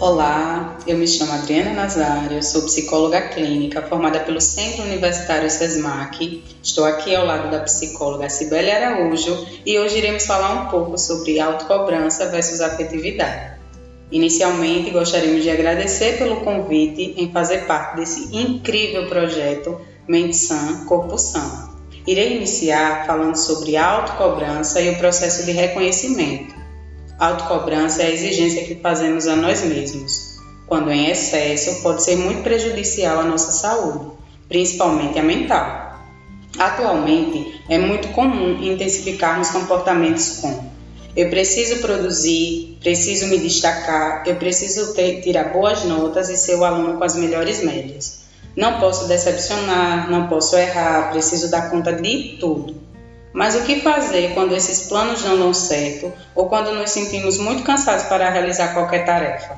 Olá, eu me chamo Adriana Nazário, sou psicóloga clínica formada pelo Centro Universitário SESMAC. Estou aqui ao lado da psicóloga Cibele Araújo e hoje iremos falar um pouco sobre autocobrança versus afetividade. Inicialmente, gostaríamos de agradecer pelo convite em fazer parte desse incrível projeto Mente Sã, Corpo Sã. Irei iniciar falando sobre autocobrança e o processo de reconhecimento. Autocobrança é a exigência que fazemos a nós mesmos. Quando em excesso, pode ser muito prejudicial à nossa saúde, principalmente a mental. Atualmente, é muito comum intensificarmos comportamentos como eu preciso produzir, preciso me destacar, eu preciso ter, tirar boas notas e ser o aluno com as melhores médias. Não posso decepcionar, não posso errar, preciso dar conta de tudo. Mas o que fazer quando esses planos não dão certo ou quando nos sentimos muito cansados para realizar qualquer tarefa?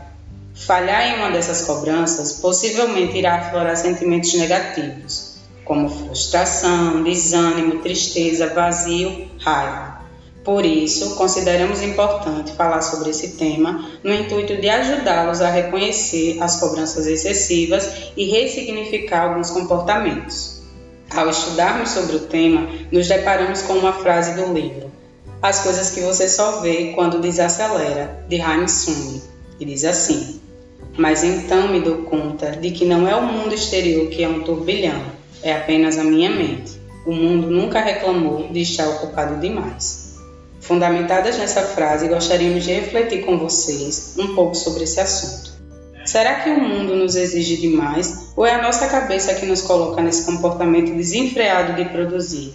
Falhar em uma dessas cobranças possivelmente irá aflorar sentimentos negativos, como frustração, desânimo, tristeza, vazio, raiva. Por isso, consideramos importante falar sobre esse tema no intuito de ajudá-los a reconhecer as cobranças excessivas e ressignificar alguns comportamentos. Ao estudarmos sobre o tema, nos deparamos com uma frase do livro As coisas que você só vê quando desacelera, de Haim Sung, e diz assim: Mas então me dou conta de que não é o mundo exterior que é um turbilhão, é apenas a minha mente. O mundo nunca reclamou de estar ocupado demais. Fundamentadas nessa frase, gostaríamos de refletir com vocês um pouco sobre esse assunto. Será que o mundo nos exige demais ou é a nossa cabeça que nos coloca nesse comportamento desenfreado de produzir?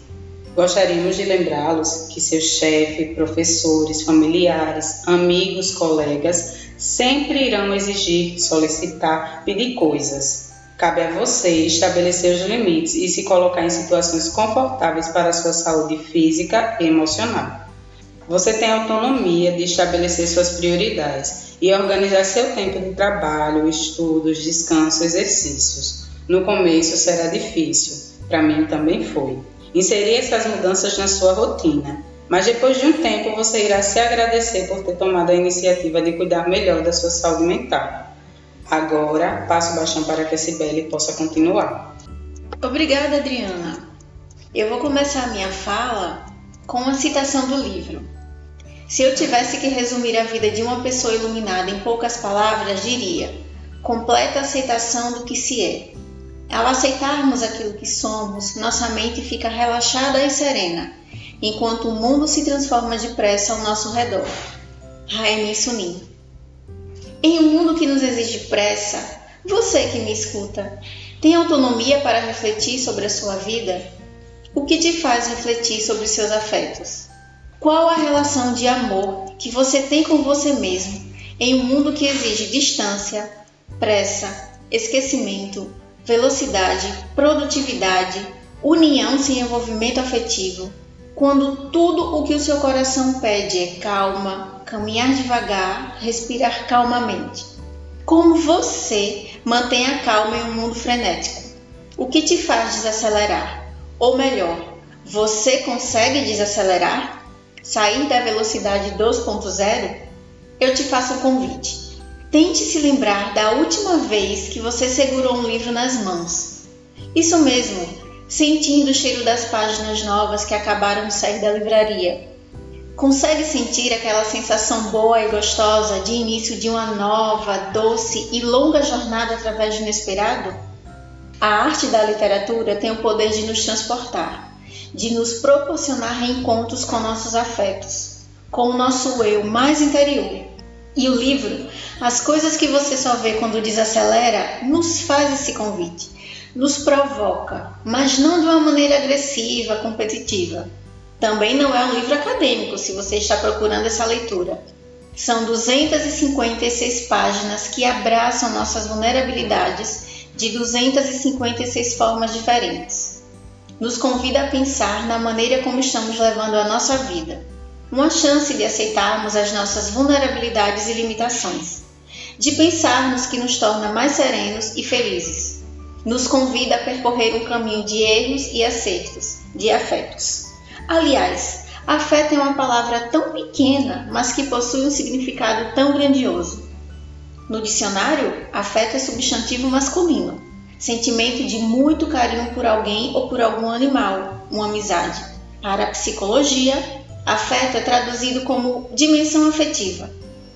Gostaríamos de lembrá-los que seu chefe, professores, familiares, amigos, colegas sempre irão exigir, solicitar, pedir coisas. Cabe a você estabelecer os limites e se colocar em situações confortáveis para a sua saúde física e emocional. Você tem autonomia de estabelecer suas prioridades e organizar seu tempo de trabalho, estudos, descanso, exercícios. No começo será difícil, para mim também foi. Inserir essas mudanças na sua rotina, mas depois de um tempo você irá se agradecer por ter tomado a iniciativa de cuidar melhor da sua saúde mental. Agora, passo o bastão para que a Cibele possa continuar. Obrigada, Adriana. Eu vou começar a minha fala com uma citação do livro se eu tivesse que resumir a vida de uma pessoa iluminada em poucas palavras, diria: completa aceitação do que se é. Ao aceitarmos aquilo que somos, nossa mente fica relaxada e serena, enquanto o mundo se transforma depressa ao nosso redor. Raimi Sunim. Em um mundo que nos exige pressa, você que me escuta, tem autonomia para refletir sobre a sua vida? O que te faz refletir sobre seus afetos? Qual a relação de amor que você tem com você mesmo em um mundo que exige distância, pressa, esquecimento, velocidade, produtividade, união sem envolvimento afetivo, quando tudo o que o seu coração pede é calma, caminhar devagar, respirar calmamente? Como você mantém a calma em um mundo frenético? O que te faz desacelerar? Ou melhor, você consegue desacelerar? Sair da velocidade 2.0, eu te faço um convite. Tente se lembrar da última vez que você segurou um livro nas mãos. Isso mesmo, sentindo o cheiro das páginas novas que acabaram de sair da livraria. Consegue sentir aquela sensação boa e gostosa de início de uma nova, doce e longa jornada através do inesperado? A arte da literatura tem o poder de nos transportar de nos proporcionar reencontros com nossos afetos, com o nosso eu mais interior. E o livro, As Coisas que Você Só Vê Quando Desacelera, nos faz esse convite, nos provoca, mas não de uma maneira agressiva, competitiva. Também não é um livro acadêmico, se você está procurando essa leitura. São 256 páginas que abraçam nossas vulnerabilidades de 256 formas diferentes nos convida a pensar na maneira como estamos levando a nossa vida, uma chance de aceitarmos as nossas vulnerabilidades e limitações, de pensarmos que nos torna mais serenos e felizes. Nos convida a percorrer um caminho de erros e acertos, de afetos. Aliás, afeto é uma palavra tão pequena, mas que possui um significado tão grandioso. No dicionário, afeto é substantivo masculino, sentimento de muito carinho por alguém ou por algum animal, uma amizade. Para a psicologia, afeto é traduzido como dimensão afetiva,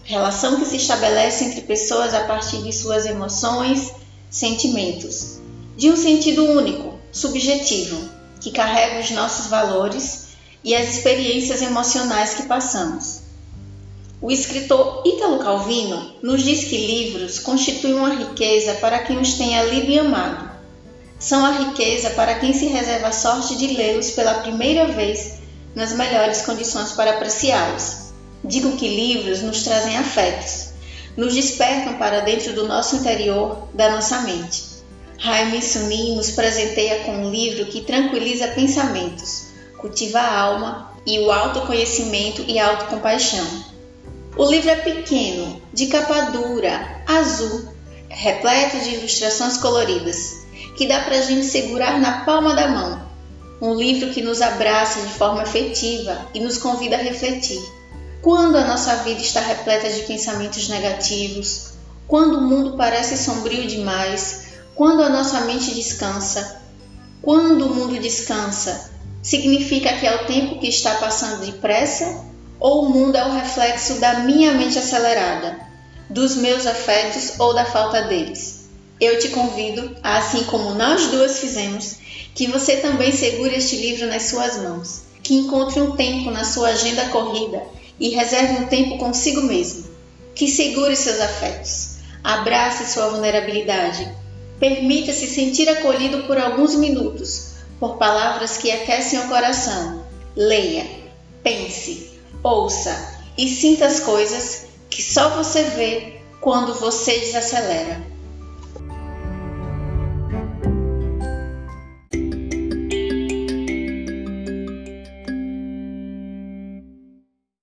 relação que se estabelece entre pessoas a partir de suas emoções, sentimentos, de um sentido único, subjetivo, que carrega os nossos valores e as experiências emocionais que passamos. O escritor Ítalo Calvino nos diz que livros constituem uma riqueza para quem os tenha lido e amado. São a riqueza para quem se reserva a sorte de lê-los pela primeira vez nas melhores condições para apreciá-los. Digo que livros nos trazem afetos, nos despertam para dentro do nosso interior, da nossa mente. Jaime Sunim nos presenteia com um livro que tranquiliza pensamentos, cultiva a alma e o autoconhecimento e autocompaixão. O livro é pequeno, de capa dura, azul, repleto de ilustrações coloridas, que dá para a gente segurar na palma da mão. Um livro que nos abraça de forma afetiva e nos convida a refletir. Quando a nossa vida está repleta de pensamentos negativos, quando o mundo parece sombrio demais, quando a nossa mente descansa, quando o mundo descansa, significa que é o tempo que está passando depressa ou o mundo é o reflexo da minha mente acelerada, dos meus afetos ou da falta deles? Eu te convido, assim como nós duas fizemos, que você também segure este livro nas suas mãos, que encontre um tempo na sua agenda corrida e reserve um tempo consigo mesmo, que segure seus afetos, abrace sua vulnerabilidade, permita-se sentir acolhido por alguns minutos, por palavras que aquecem o coração. Leia, pense, ouça e sinta as coisas que só você vê quando você desacelera.